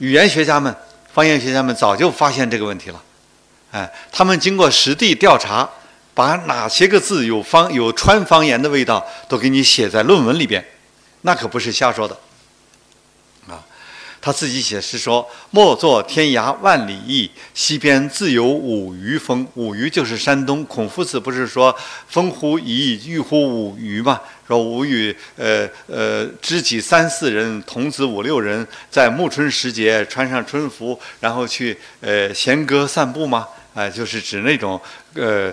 语言学家们、方言学家们早就发现这个问题了。哎，他们经过实地调查，把哪些个字有方有川方言的味道，都给你写在论文里边，那可不是瞎说的。他自己写诗说：“莫作天涯万里意，西边自有五鱼风。五鱼就是山东。孔夫子不是说‘风乎沂，郁乎五鱼’吗？说吾与呃呃知己三四人，童子五六人，在暮春时节穿上春服，然后去呃弦歌散步吗？哎，就是指那种呃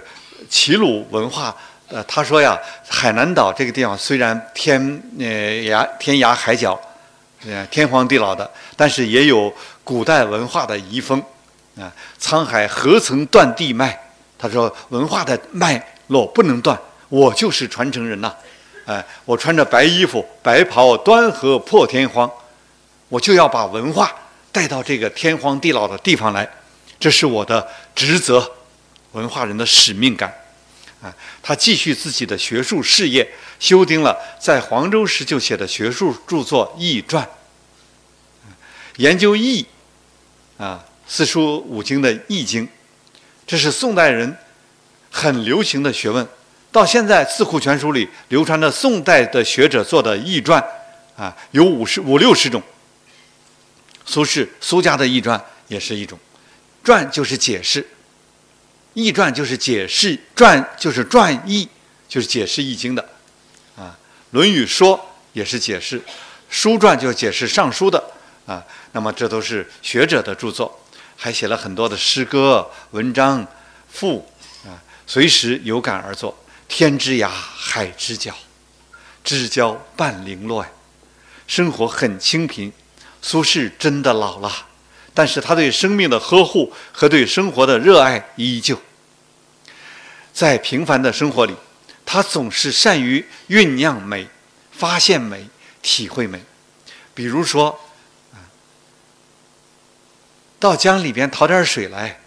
齐鲁文化。呃，他说呀，海南岛这个地方虽然天呃涯天涯海角。”天荒地老的，但是也有古代文化的遗风啊！沧海何曾断地脉？他说文化的脉络不能断，我就是传承人呐！哎，我穿着白衣服、白袍，端河破天荒，我就要把文化带到这个天荒地老的地方来，这是我的职责，文化人的使命感啊！他继续自己的学术事业，修订了在黄州时就写的学术著作《易传》。研究易，啊，四书五经的易经，这是宋代人很流行的学问。到现在，《四库全书》里流传的宋代的学者做的易传，啊，有五十五六十种。苏轼苏家的易传也是一种，传就是解释，易传就是解释，传就是传易，就是解释易经的。啊，《论语说》也是解释，书传就是解释《尚书》的。啊，那么这都是学者的著作，还写了很多的诗歌、文章、赋啊，随时有感而作。天之涯，海之角，知交半零落呀。生活很清贫，苏轼真的老了，但是他对生命的呵护和对生活的热爱依旧。在平凡的生活里，他总是善于酝酿美、发现美、体会美，比如说。到江里边淘点水来，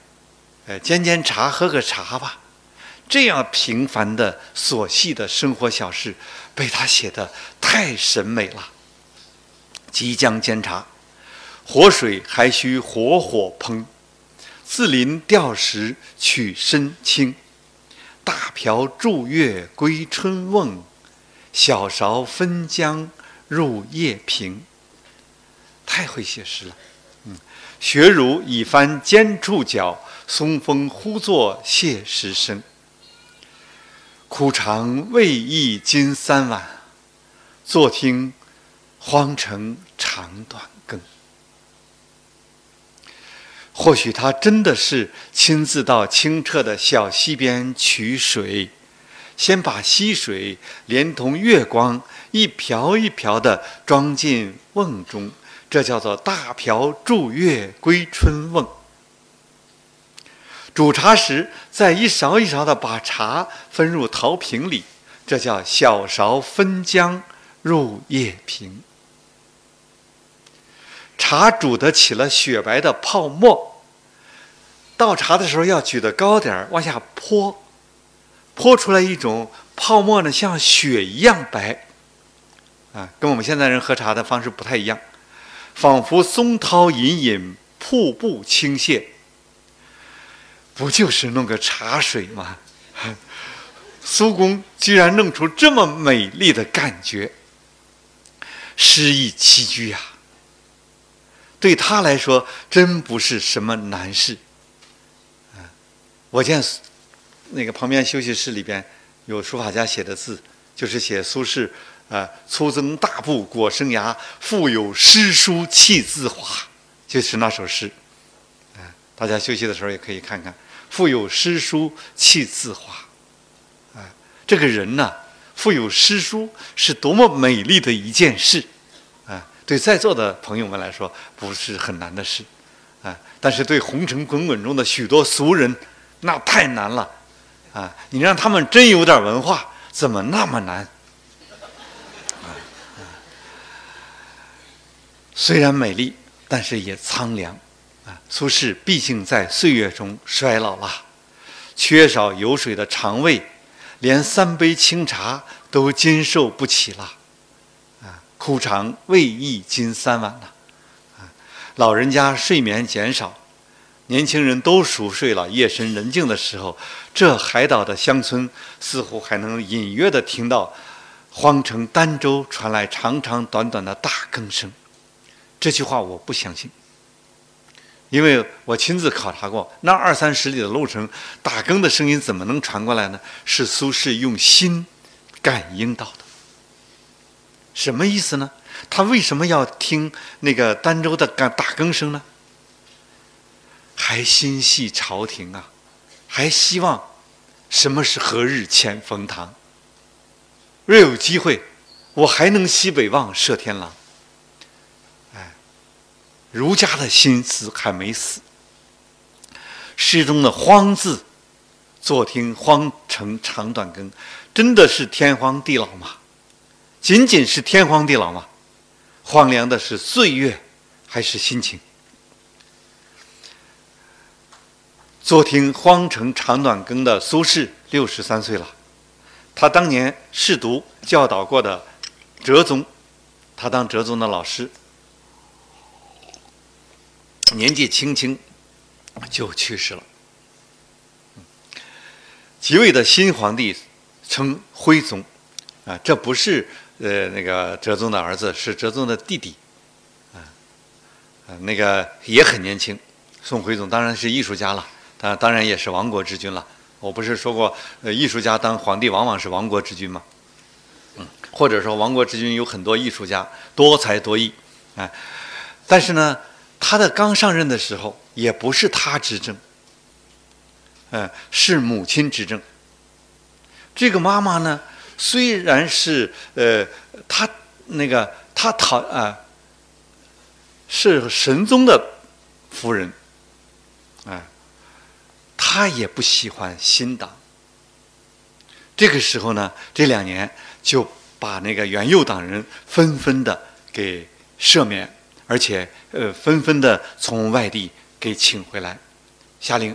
呃，煎煎茶，喝个茶吧。这样平凡的琐细的生活小事，被他写的太审美了。即将煎茶，活水还需活火烹。自临钓时取身轻，大瓢注月归春瓮，小勺分浆入夜平。太会写诗了。学儒已翻尖触角，松风忽作谢石声。苦尝未易金三碗，坐听荒城长短更。或许他真的是亲自到清澈的小溪边取水，先把溪水连同月光一瓢一瓢地装进瓮中。这叫做大瓢注月归春瓮。煮茶时，再一勺一勺的把茶分入陶瓶里，这叫小勺分浆入叶瓶。茶煮得起了雪白的泡沫，倒茶的时候要举得高点儿，往下泼，泼出来一种泡沫呢，像雪一样白，啊，跟我们现在人喝茶的方式不太一样。仿佛松涛隐隐，瀑布倾泻，不就是弄个茶水吗？苏公居然弄出这么美丽的感觉，诗意栖居呀！对他来说，真不是什么难事。我见那个旁边休息室里边有书法家写的字，就是写苏轼。啊，粗增大布裹生涯，腹有诗书气自华，就是那首诗。啊，大家休息的时候也可以看看，腹有诗书气自华。啊，这个人呢，腹有诗书是多么美丽的一件事。啊，对在座的朋友们来说不是很难的事。啊，但是对红尘滚滚中的许多俗人，那太难了。啊，你让他们真有点文化，怎么那么难？虽然美丽，但是也苍凉，啊！苏轼毕竟在岁月中衰老了，缺少油水的肠胃，连三杯清茶都经受不起了，啊！枯肠未易金三碗呐，啊！老人家睡眠减少，年轻人都熟睡了。夜深人静的时候，这海岛的乡村似乎还能隐约地听到荒城儋州传来长长短短的大更声。这句话我不相信，因为我亲自考察过，那二三十里的路程，打更的声音怎么能传过来呢？是苏轼用心感应到的。什么意思呢？他为什么要听那个儋州的打更声呢？还心系朝廷啊，还希望什么是何日遣冯唐？若有机会，我还能西北望，射天狼。儒家的心思还没死。诗中的“荒”字，坐听荒城长短更，真的是天荒地老吗？仅仅是天荒地老吗？荒凉的是岁月，还是心情？坐听荒城长短更的苏轼六十三岁了，他当年试读教导过的哲宗，他当哲宗的老师。年纪轻轻就去世了。即位的新皇帝称徽宗，啊，这不是呃那个哲宗的儿子，是哲宗的弟弟，啊，那个也很年轻。宋徽宗当然是艺术家了，他当然也是亡国之君了。我不是说过，呃，艺术家当皇帝往往是亡国之君吗？嗯，或者说亡国之君有很多艺术家，多才多艺，哎，但是呢。他的刚上任的时候，也不是他执政，嗯，是母亲执政。这个妈妈呢，虽然是呃，他那个他讨啊，是神宗的夫人，啊，他也不喜欢新党。这个时候呢，这两年就把那个元佑党人纷纷的给赦免。而且，呃，纷纷的从外地给请回来，下令，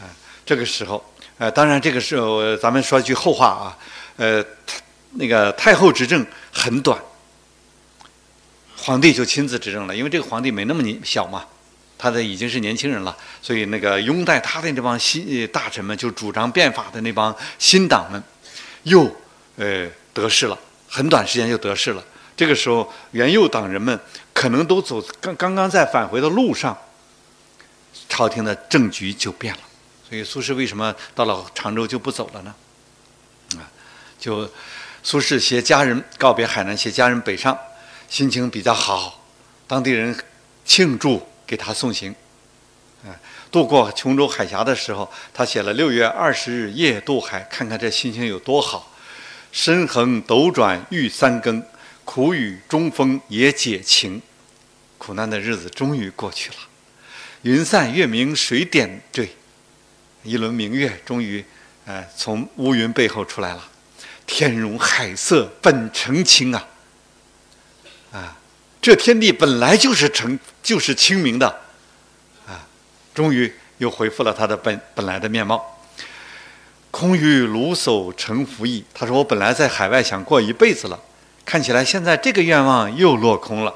啊，这个时候，呃，当然这个时候，咱们说句后话啊，呃，那个太后执政很短，皇帝就亲自执政了，因为这个皇帝没那么年小嘛，他的已经是年轻人了，所以那个拥戴他的那帮新大臣们，就主张变法的那帮新党们，又呃得势了，很短时间就得势了。这个时候，元佑党人们可能都走刚刚刚在返回的路上，朝廷的政局就变了。所以苏轼为什么到了常州就不走了呢？啊，就苏轼携家人告别海南，携家人北上，心情比较好，当地人庆祝给他送行。啊，渡过琼州海峡的时候，他写了“六月二十日夜渡海”，看看这心情有多好。身横斗转欲三更。苦雨中风也解晴，苦难的日子终于过去了。云散月明谁点缀？一轮明月终于，哎，从乌云背后出来了。天容海色本澄清啊！啊，这天地本来就是澄，就是清明的，啊，终于又恢复了它的本本来的面貌。空余卢叟成服役。他说：“我本来在海外想过一辈子了。”看起来现在这个愿望又落空了，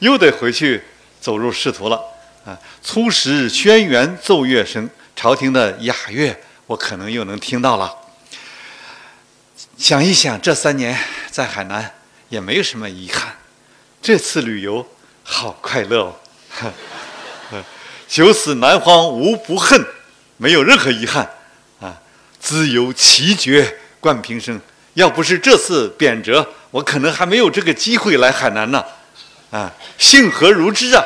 又得回去走入仕途了啊！初时轩辕奏乐声，朝廷的雅乐我可能又能听到了。想一想，这三年在海南也没有什么遗憾，这次旅游好快乐哦！九死南荒无不恨，没有任何遗憾啊！自由奇绝冠平生。要不是这次贬谪，我可能还没有这个机会来海南呢。啊，幸何如之啊！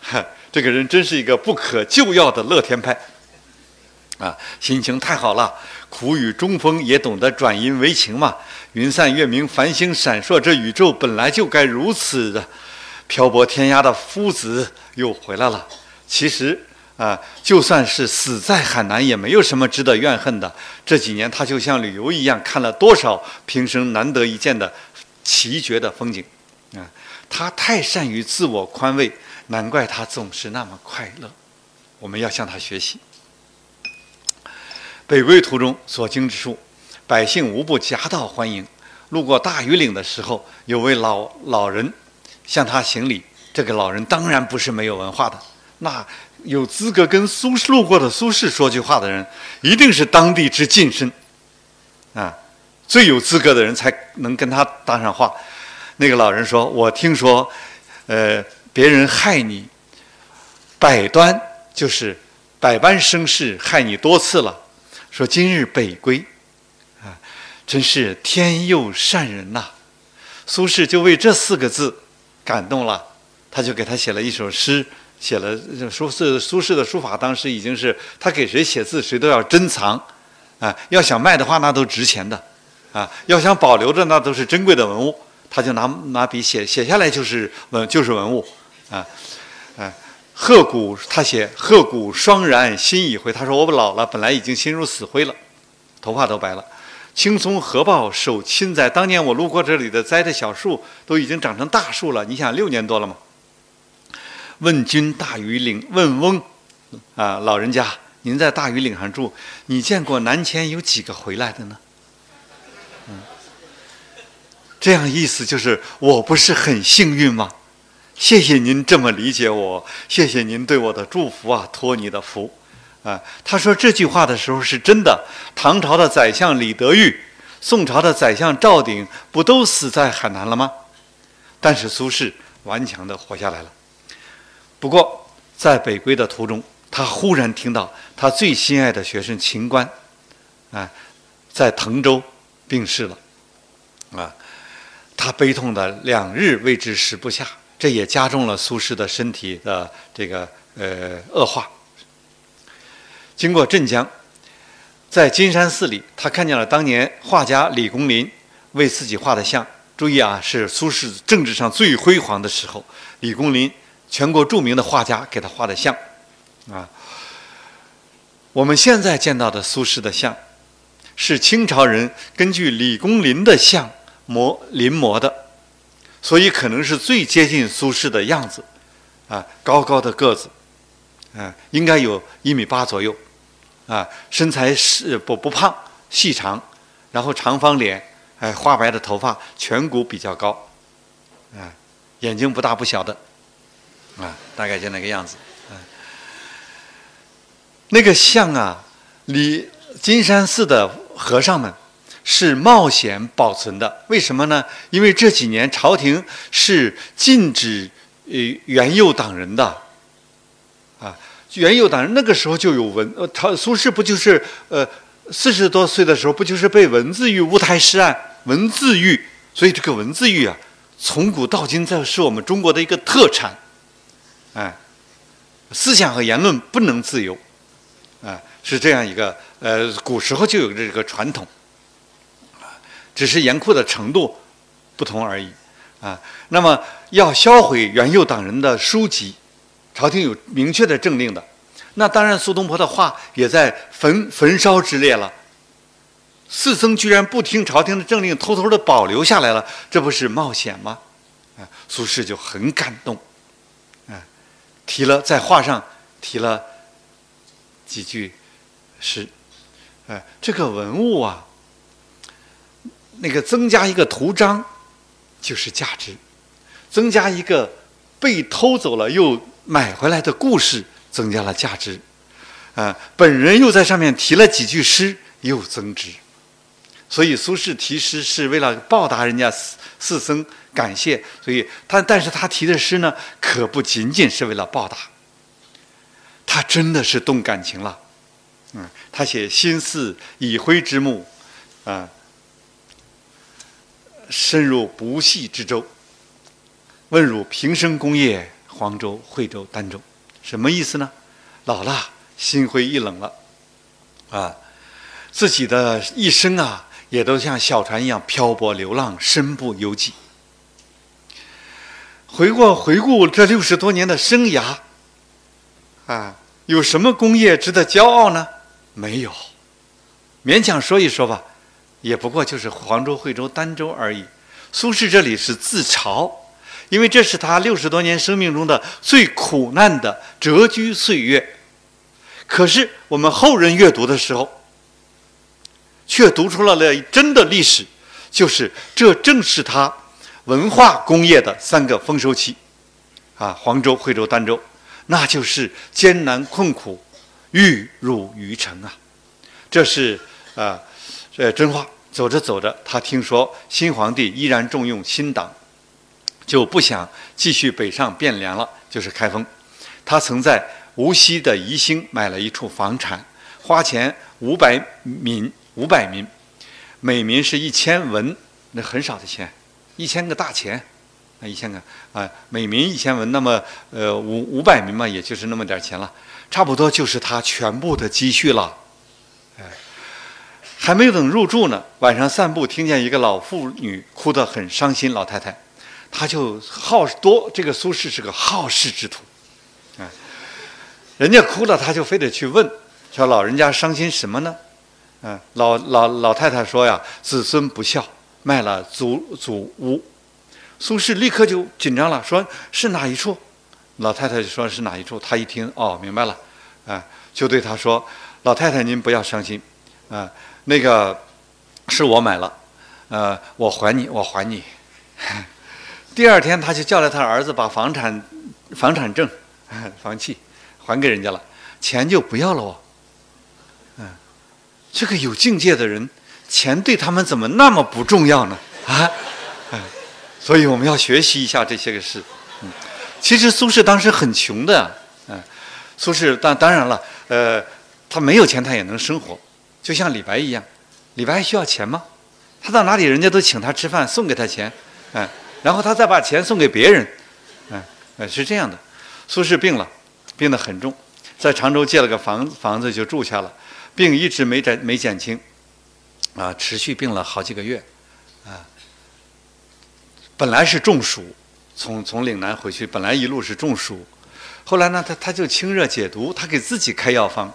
哈，这个人真是一个不可救药的乐天派。啊，心情太好了，苦雨中风也懂得转阴为晴嘛。云散月明，繁星闪烁，这宇宙本来就该如此的。漂泊天涯的夫子又回来了。其实。啊，就算是死在海南，也没有什么值得怨恨的。这几年，他就像旅游一样，看了多少平生难得一见的奇绝的风景。啊，他太善于自我宽慰，难怪他总是那么快乐。我们要向他学习。北归途中所经之处，百姓无不夹道欢迎。路过大庾岭的时候，有位老老人向他行礼，这个老人当然不是没有文化的，那有资格跟苏轼路过的苏轼说句话的人，一定是当地之近身，啊，最有资格的人才能跟他搭上话。那个老人说：“我听说，呃，别人害你，百端就是百般生事，害你多次了。说今日北归，啊，真是天佑善人呐！”苏轼就为这四个字感动了，他就给他写了一首诗，写了苏轼苏轼的书法，当时已经是他给谁写字，谁都要珍藏，啊，要想卖的话，那都值钱的，啊，要想保留着，那都是珍贵的文物。他就拿拿笔写写下来就是文就是文物，啊，啊，鹤骨他写鹤骨霜然心已灰。他说我老了，本来已经心如死灰了，头发都白了。青松合抱手亲栽，当年我路过这里的栽的小树都已经长成大树了。你想六年多了吗？问君大庾岭，问翁，啊，老人家，您在大庾岭上住，你见过南迁有几个回来的呢？这样意思就是我不是很幸运吗？谢谢您这么理解我，谢谢您对我的祝福啊，托你的福，啊，他说这句话的时候是真的。唐朝的宰相李德裕，宋朝的宰相赵鼎，不都死在海南了吗？但是苏轼顽强地活下来了。不过在北归的途中，他忽然听到他最心爱的学生秦观，啊，在滕州病逝了，啊。他悲痛的两日未知食不下，这也加重了苏轼的身体的这个呃恶化。经过镇江，在金山寺里，他看见了当年画家李公麟为自己画的像。注意啊，是苏轼政治上最辉煌的时候，李公麟全国著名的画家给他画的像啊。我们现在见到的苏轼的像，是清朝人根据李公麟的像。磨临摹的，所以可能是最接近苏轼的样子，啊，高高的个子，啊，应该有一米八左右，啊，身材是不不胖，细长，然后长方脸，哎，花白的头发，颧骨比较高，啊，眼睛不大不小的，啊，大概就那个样子，啊，那个像啊，离金山寺的和尚们。是冒险保存的，为什么呢？因为这几年朝廷是禁止呃元佑党人的，啊，元佑党人那个时候就有文，呃，朝苏轼不就是呃四十多岁的时候不就是被文字狱乌台诗案文字狱，所以这个文字狱啊，从古到今在是我们中国的一个特产，哎，思想和言论不能自由，啊，是这样一个呃古时候就有这个传统。只是严酷的程度不同而已，啊，那么要销毁元佑党人的书籍，朝廷有明确的政令的。那当然，苏东坡的画也在焚焚烧之列了。四僧居然不听朝廷的政令，偷偷的保留下来了，这不是冒险吗？啊，苏轼就很感动，啊，提了在画上提了几句诗，哎，这个文物啊。那个增加一个图章，就是价值；增加一个被偷走了又买回来的故事，增加了价值。啊，本人又在上面提了几句诗，又增值。所以苏轼题诗是为了报答人家四四僧，感谢。所以他，但是他提的诗呢，可不仅仅是为了报答。他真的是动感情了。嗯，他写“心似已灰之木”，啊。深入不系之州，问汝平生功业，黄州、惠州、儋州，什么意思呢？老了，心灰意冷了，啊，自己的一生啊，也都像小船一样漂泊流浪，身不由己。回过回顾这六十多年的生涯，啊，有什么功业值得骄傲呢？没有，勉强说一说吧。也不过就是黄州、惠州、儋州而已。苏轼这里是自嘲，因为这是他六十多年生命中的最苦难的谪居岁月。可是我们后人阅读的时候，却读出了了真的历史，就是这正是他文化工业的三个丰收期。啊，黄州、惠州、儋州，那就是艰难困苦，玉汝于成啊。这是啊，呃，真话。走着走着，他听说新皇帝依然重用新党，就不想继续北上汴梁了，就是开封。他曾在无锡的宜兴买了一处房产，花钱五百民，五百民，每民是一千文，那很少的钱，一千个大钱，那一千个啊，每民一千文，那么呃五五百民嘛，也就是那么点钱了，差不多就是他全部的积蓄了。还没等入住呢，晚上散步听见一个老妇女哭得很伤心，老太太，她就好多这个苏轼是个好事之徒，啊，人家哭了，他就非得去问，说老人家伤心什么呢？啊，老老老太太说呀，子孙不孝，卖了祖祖屋。苏轼立刻就紧张了，说是哪一处？老太太就说是哪一处？他一听，哦，明白了，啊，就对他说，老太太您不要伤心，啊。那个是我买了，呃，我还你，我还你。第二天，他就叫来他儿子，把房产、房产证、房契还给人家了，钱就不要了哦。嗯，这个有境界的人，钱对他们怎么那么不重要呢？啊，嗯，所以我们要学习一下这些个事。嗯，其实苏轼当时很穷的，嗯，苏轼当当然了，呃，他没有钱，他也能生活。就像李白一样，李白还需要钱吗？他到哪里，人家都请他吃饭，送给他钱，哎，然后他再把钱送给别人，哎，哎，是这样的。苏轼病了，病得很重，在常州借了个房子房子就住下了，病一直没减没减轻，啊，持续病了好几个月，啊，本来是中暑，从从岭南回去，本来一路是中暑，后来呢，他他就清热解毒，他给自己开药方。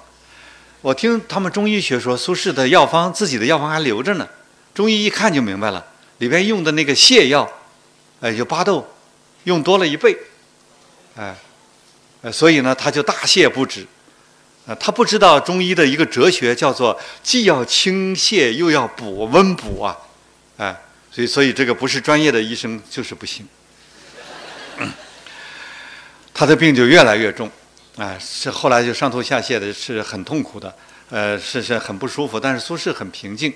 我听他们中医学说，苏轼的药方，自己的药方还留着呢。中医一看就明白了，里边用的那个泻药，哎，就巴豆，用多了一倍，哎，所以呢，他就大泻不止。啊，他不知道中医的一个哲学叫做既要清泻又要补温补啊，哎，所以所以这个不是专业的医生就是不行。他的病就越来越重。啊，是后来就上吐下泻的，是很痛苦的，呃，是是很不舒服。但是苏轼很平静，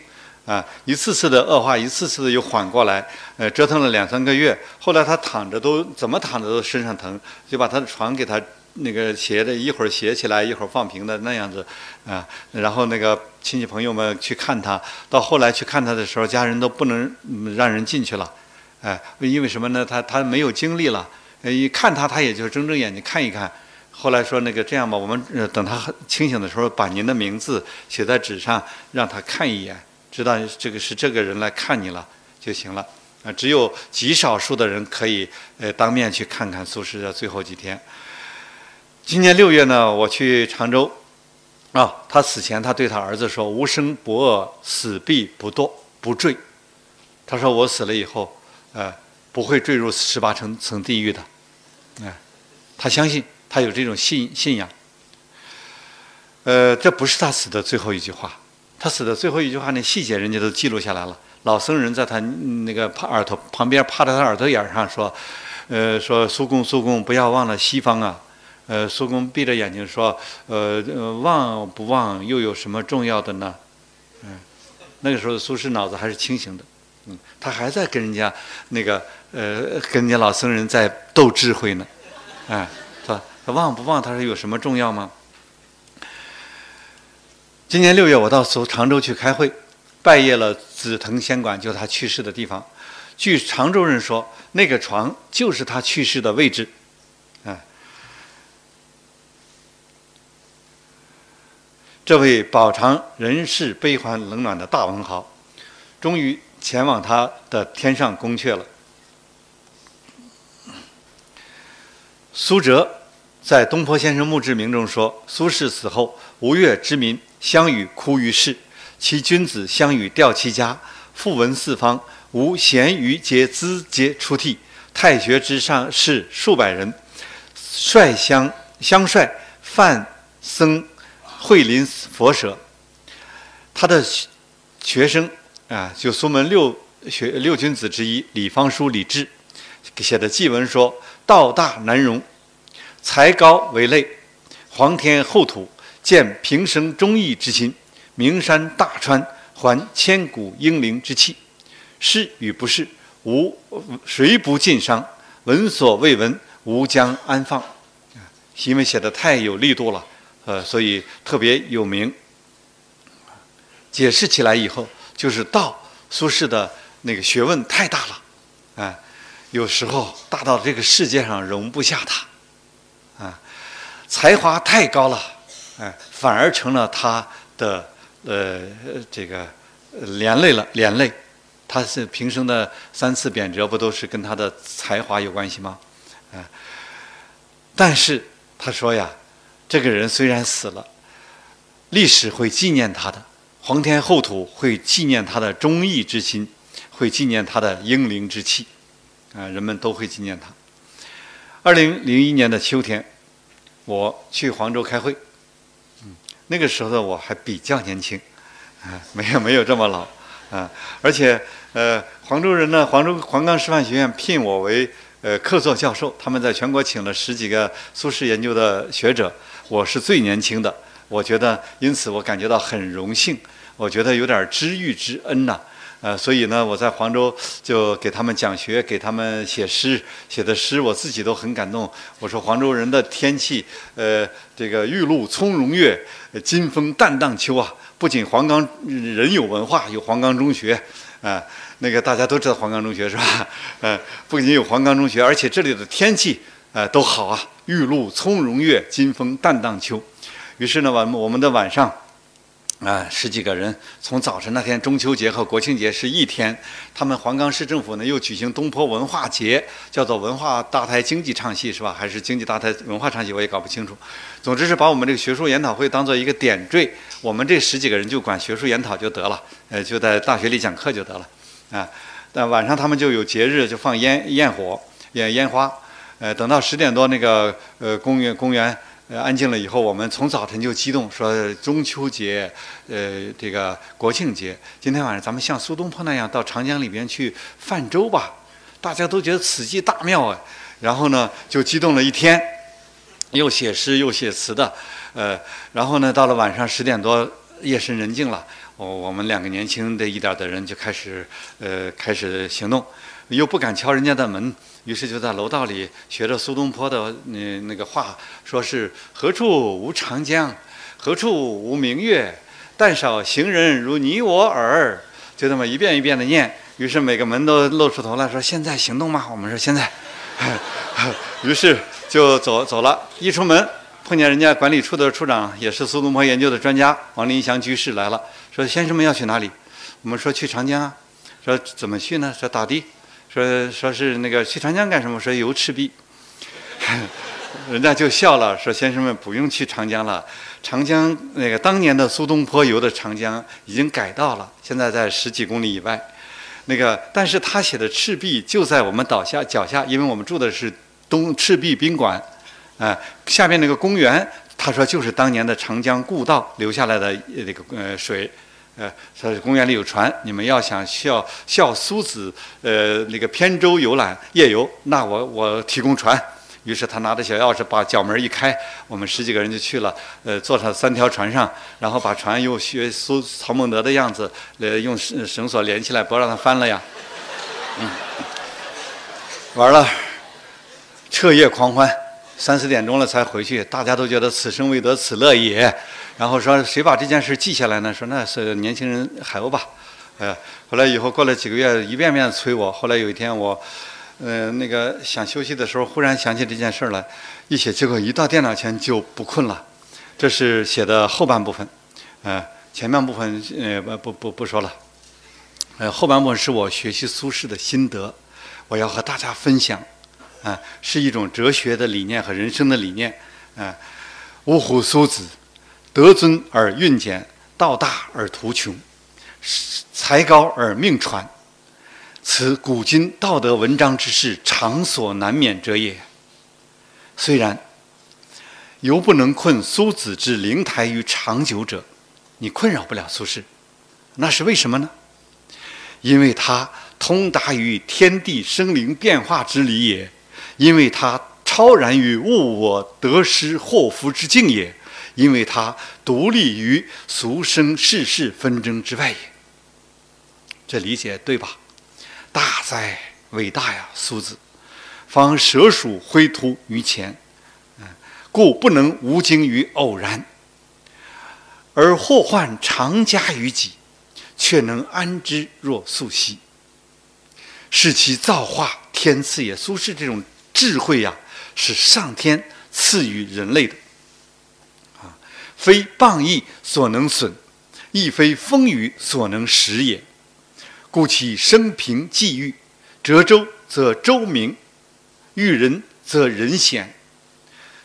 啊，一次次的恶化，一次次的又缓过来，呃，折腾了两三个月。后来他躺着都怎么躺着都身上疼，就把他的床给他那个斜的，一会儿斜起来，一会儿放平的那样子，啊，然后那个亲戚朋友们去看他，到后来去看他的时候，家人都不能让人进去了，哎，因为什么呢？他他没有精力了，一看他，他也就睁睁眼睛看一看。后来说那个这样吧，我们等他清醒的时候，把您的名字写在纸上，让他看一眼，知道这个是这个人来看你了就行了。啊，只有极少数的人可以呃当面去看看苏轼的最后几天。今年六月呢，我去常州，啊，他死前他对他儿子说：“无生不恶，死必不堕不坠。”他说：“我死了以后，呃，不会坠入十八层层地狱的。”哎，他相信。他有这种信信仰，呃，这不是他死的最后一句话。他死的最后一句话那细节人家都记录下来了。老僧人在他那个耳朵旁边趴在他耳朵眼上说：“呃，说苏公苏公不要忘了西方啊。”呃，苏公闭着眼睛说：“呃，忘不忘又有什么重要的呢？”嗯，那个时候苏轼脑子还是清醒的，嗯，他还在跟人家那个呃跟人家老僧人在斗智慧呢，哎。他忘不忘？他说有什么重要吗？今年六月，我到苏常州去开会，拜谒了紫藤仙馆，就是他去世的地方。据常州人说，那个床就是他去世的位置。啊，这位饱尝人世悲欢冷暖的大文豪，终于前往他的天上宫阙了。苏辙。在东坡先生墓志铭中说：“苏轼死后，吴越之民相与哭于市，其君子相与吊其家，复闻四方，无闲余皆资皆出涕。太学之上士数百人，率相相率范僧会临佛舍。他的学生啊，就苏门六学六君子之一李方叔李治写的祭文说：道大难容，才高为累，皇天厚土，见平生忠义之心，名山大川，还千古英灵之气。是与不是，无谁不尽伤？闻所未闻，吾将安放？啊因为写的太有力度了，呃，所以特别有名。解释起来以后，就是道。苏轼的那个学问太大了，啊，有时候大到这个世界上容不下他，才华太高了，哎，反而成了他的呃这个连累了，连累。他是平生的三次贬谪，不都是跟他的才华有关系吗？啊，但是他说呀，这个人虽然死了，历史会纪念他的。皇天厚土会纪念他的忠义之心，会纪念他的英灵之气，啊，人们都会纪念他。二零零一年的秋天，我去黄州开会，嗯，那个时候的我还比较年轻，啊，没有没有这么老，啊，而且呃，黄州人呢，黄州黄冈师范学院聘我为呃客座教授，他们在全国请了十几个苏轼研究的学者，我是最年轻的。我觉得，因此我感觉到很荣幸，我觉得有点知遇之恩呐，呃，所以呢，我在黄州就给他们讲学，给他们写诗，写的诗我自己都很感动。我说黄州人的天气，呃，这个玉露葱茏月，金风淡荡秋啊，不仅黄冈人有文化，有黄冈中学，啊，那个大家都知道黄冈中学是吧？呃，不仅有黄冈中学，而且这里的天气，呃，都好啊，玉露葱茏月，金风淡荡秋。于是呢，晚我们的晚上，啊，十几个人从早晨那天中秋节和国庆节是一天，他们黄冈市政府呢又举行东坡文化节，叫做文化搭台经济唱戏是吧？还是经济搭台文化唱戏？我也搞不清楚。总之是把我们这个学术研讨会当做一个点缀，我们这十几个人就管学术研讨就得了，呃，就在大学里讲课就得了，啊，但晚上他们就有节日就放烟焰火、烟烟花，呃，等到十点多那个呃公园公园。呃，安静了以后，我们从早晨就激动，说中秋节，呃，这个国庆节，今天晚上咱们像苏东坡那样到长江里边去泛舟吧，大家都觉得此计大妙啊。然后呢，就激动了一天，又写诗又写词的，呃，然后呢，到了晚上十点多，夜深人静了，我我们两个年轻的一点的人就开始，呃，开始行动，又不敢敲人家的门。于是就在楼道里学着苏东坡的那那个话，说是何处无长江，何处无明月，但少行人如你我耳，就这么一遍一遍的念。于是每个门都露出头来说：“现在行动吗？”我们说：“现在。”于是就走走了。一出门碰见人家管理处的处长，也是苏东坡研究的专家王林祥居士来了，说：“先生们要去哪里？”我们说：“去长江啊。”说：“怎么去呢？”说：“打的。”说说是那个去长江干什么？说游赤壁，人家就笑了，说先生们不用去长江了，长江那个当年的苏东坡游的长江已经改道了，现在在十几公里以外。那个但是他写的赤壁就在我们岛下脚下，因为我们住的是东赤壁宾馆，啊，下面那个公园，他说就是当年的长江故道留下来的那个呃水。呃，说公园里有船，你们要想效效苏子，呃，那个扁舟游览夜游，那我我提供船。于是他拿着小钥匙把角门一开，我们十几个人就去了。呃，坐上三条船上，然后把船又学苏曹孟德的样子，呃，用绳绳索连起来，不让它翻了呀。嗯，玩了，彻夜狂欢，三四点钟了才回去，大家都觉得此生未得此乐也。然后说谁把这件事记下来呢？说那是年轻人海鸥吧，呃，后来以后过了几个月，一遍遍催我。后来有一天我，嗯，那个想休息的时候，忽然想起这件事儿来，一写结果一到电脑前就不困了。这是写的后半部分，呃，前半部分呃不不不不说了，呃，后半部分是我学习苏轼的心得，我要和大家分享，啊，是一种哲学的理念和人生的理念，啊，呜呼，苏子。德尊而运简，道大而图穷，才高而命传，此古今道德文章之事，常所难免者也。虽然犹不能困苏子之灵台于长久者，你困扰不了苏轼，那是为什么呢？因为他通达于天地生灵变化之理也，因为他超然于物我得失祸福之境也，因为他独立于俗生世事纷争之外也。这理解对吧？大哉，伟大呀，苏子！方蛇鼠灰突于前，嗯，故不能无惊于偶然，而祸患常加于己，却能安之若素兮。是其造化天赐也。苏轼这种智慧呀，是上天赐予人类的，啊，非谤义所能损，亦非风雨所能食也。故其生平际遇，折周则周明。遇人则人贤，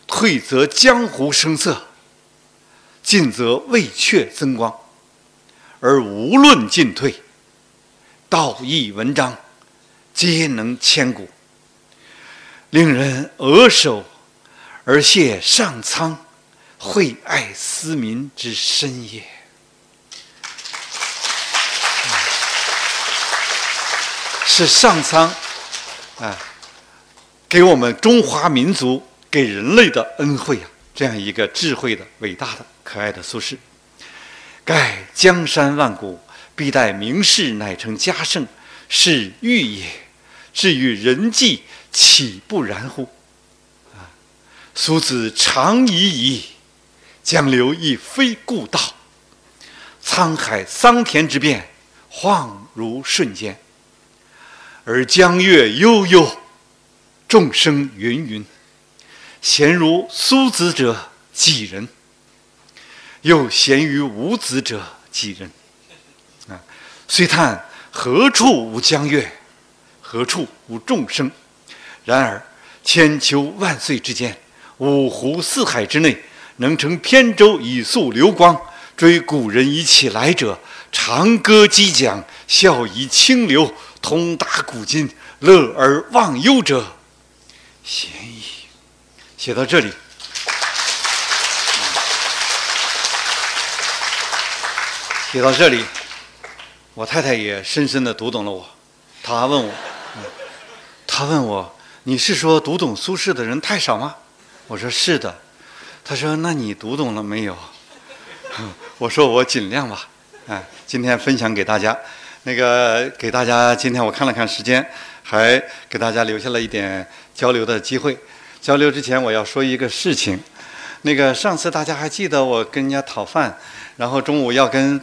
退则江湖声色，进则魏阙增光，而无论进退，道义文章，皆能千古，令人扼首而谢上苍惠爱斯民之深也。是上苍，啊。给我们中华民族、给人类的恩惠啊！这样一个智慧的、伟大的、可爱的苏轼，盖江山万古，必待名士乃成佳圣，是欲也。至于人际，岂不然乎？啊！苏子长已矣，江流亦非故道。沧海桑田之变，恍如瞬间，而江月悠悠。众生芸芸，贤如苏子者几人？又贤于吾子者几人？啊！虽叹何处无江月，何处无众生？然而千秋万岁之间，五湖四海之内，能乘扁舟以溯流光，追古人以起来者，长歌激桨，笑以清流，通达古今，乐而忘忧者。嫌疑，写到这里，写到这里，我太太也深深的读懂了我。她问我，她问我，你是说读懂苏轼的人太少吗？我说是的。他说，那你读懂了没有？我说我尽量吧。哎，今天分享给大家，那个给大家，今天我看了看时间。还给大家留下了一点交流的机会。交流之前，我要说一个事情。那个上次大家还记得我跟人家讨饭，然后中午要跟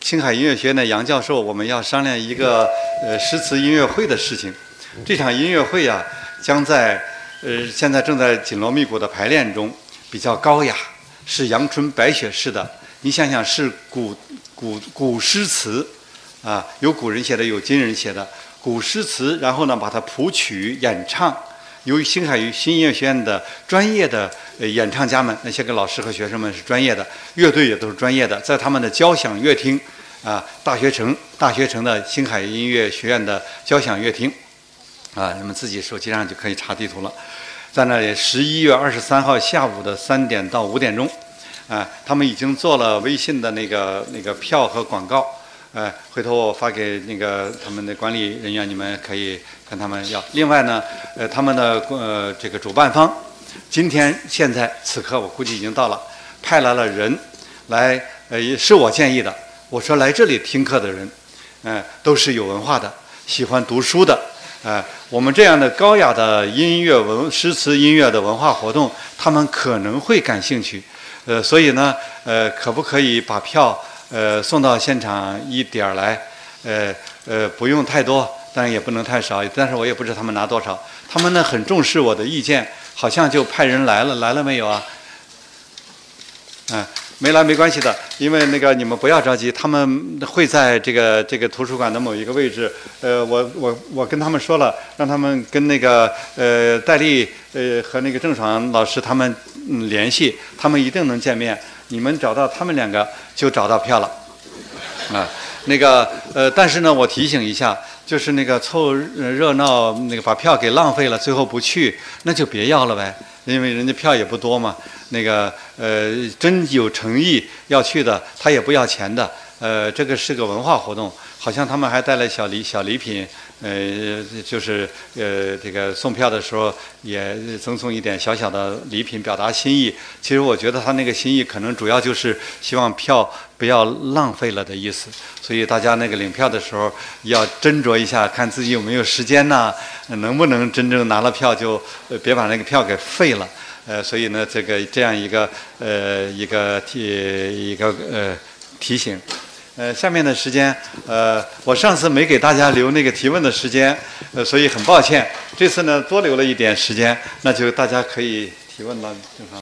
青海音乐学院的杨教授，我们要商量一个呃诗词音乐会的事情。这场音乐会呀，将在呃现在正在紧锣密鼓的排练中，比较高雅，是阳春白雪式的。你想想，是古古古诗词啊，有古人写的，有今人写的。古诗词，然后呢，把它谱曲演唱，由于星海新音乐学院的专业的呃演唱家们，那些个老师和学生们是专业的，乐队也都是专业的，在他们的交响乐厅，啊，大学城大学城的星海音乐学院的交响乐厅，啊，你们自己手机上就可以查地图了，在那里，十一月二十三号下午的三点到五点钟，啊，他们已经做了微信的那个那个票和广告。呃，回头我发给那个他们的管理人员，你们可以跟他们要。另外呢，呃，他们的呃这个主办方，今天现在此刻我估计已经到了，派来了人来，呃，也是我建议的。我说来这里听课的人，嗯，都是有文化的，喜欢读书的，呃，我们这样的高雅的音乐文诗词音乐的文化活动，他们可能会感兴趣，呃，所以呢，呃，可不可以把票？呃，送到现场一点儿来，呃呃，不用太多，但也不能太少。但是我也不知道他们拿多少。他们呢很重视我的意见，好像就派人来了，来了没有啊？嗯，没来没关系的，因为那个你们不要着急，他们会在这个这个图书馆的某一个位置。呃，我我我跟他们说了，让他们跟那个呃戴笠呃和那个郑爽老师他们联系，他们一定能见面。你们找到他们两个就找到票了，啊，那个呃，但是呢，我提醒一下，就是那个凑热闹，那个把票给浪费了，最后不去，那就别要了呗，因为人家票也不多嘛。那个呃，真有诚意要去的，他也不要钱的，呃，这个是个文化活动，好像他们还带了小礼小礼品，呃，就是呃这个送票的时候也赠送一点小小的礼品，表达心意。其实我觉得他那个心意可能主要就是希望票不要浪费了的意思，所以大家那个领票的时候要斟酌一下，看自己有没有时间呐，能不能真正拿了票就别把那个票给废了。呃，所以呢，这个这样一个呃一个提一个呃提醒。呃，下面的时间，呃，我上次没给大家留那个提问的时间，呃，所以很抱歉。这次呢，多留了一点时间，那就大家可以提问了，正常。